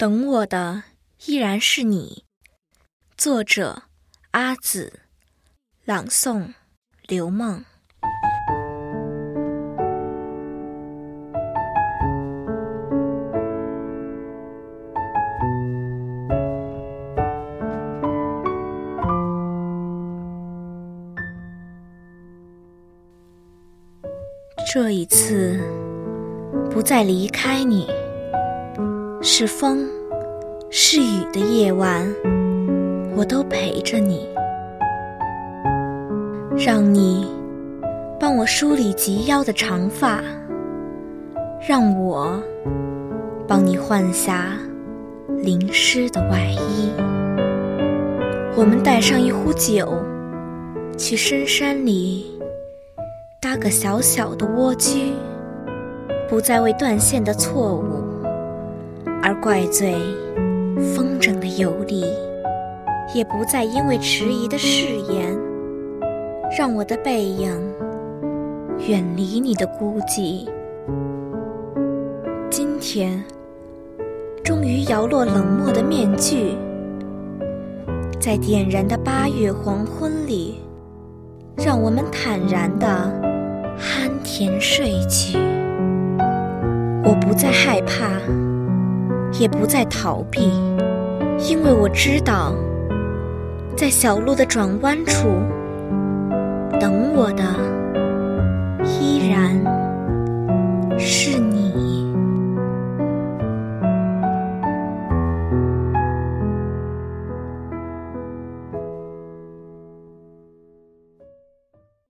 等我的依然是你。作者：阿紫，朗诵：刘梦。这一次，不再离开你。是风，是雨的夜晚，我都陪着你，让你帮我梳理及腰的长发，让我帮你换下淋湿的外衣。我们带上一壶酒，去深山里搭个小小的蜗居，不再为断线的错误。而怪罪风筝的游离，也不再因为迟疑的誓言，让我的背影远离你的孤寂。今天，终于摇落冷漠的面具，在点燃的八月黄昏里，让我们坦然的酣甜睡去。我不再害怕。也不再逃避，因为我知道，在小路的转弯处，等我的。